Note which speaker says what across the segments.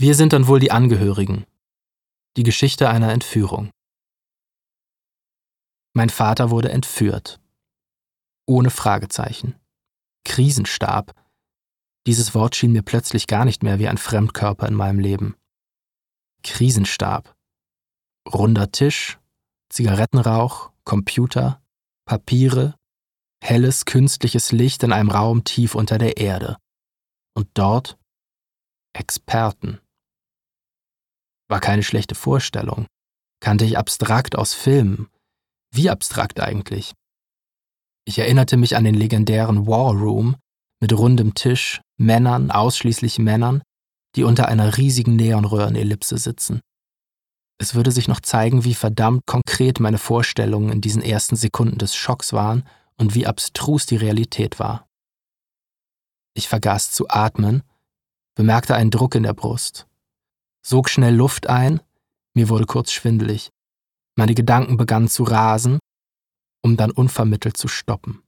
Speaker 1: Wir sind dann wohl die Angehörigen. Die Geschichte einer Entführung. Mein Vater wurde entführt. Ohne Fragezeichen. Krisenstab. Dieses Wort schien mir plötzlich gar nicht mehr wie ein Fremdkörper in meinem Leben. Krisenstab. Runder Tisch, Zigarettenrauch, Computer, Papiere, helles künstliches Licht in einem Raum tief unter der Erde. Und dort Experten. War keine schlechte Vorstellung. Kannte ich abstrakt aus Filmen. Wie abstrakt eigentlich? Ich erinnerte mich an den legendären War Room mit rundem Tisch, Männern, ausschließlich Männern, die unter einer riesigen Neonröhrenellipse sitzen. Es würde sich noch zeigen, wie verdammt konkret meine Vorstellungen in diesen ersten Sekunden des Schocks waren und wie abstrus die Realität war. Ich vergaß zu atmen, bemerkte einen Druck in der Brust, sog schnell Luft ein, mir wurde kurz schwindelig. Meine Gedanken begannen zu rasen, um dann unvermittelt zu stoppen.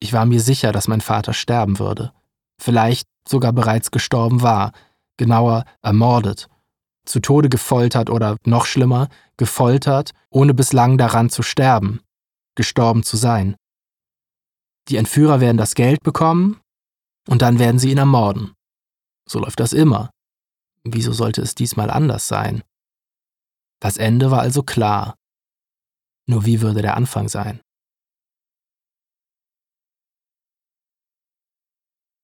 Speaker 1: Ich war mir sicher, dass mein Vater sterben würde, vielleicht sogar bereits gestorben war, genauer ermordet, zu Tode gefoltert oder noch schlimmer, gefoltert, ohne bislang daran zu sterben, gestorben zu sein. Die Entführer werden das Geld bekommen und dann werden sie ihn ermorden. So läuft das immer. Wieso sollte es diesmal anders sein? Das Ende war also klar. Nur wie würde der Anfang sein?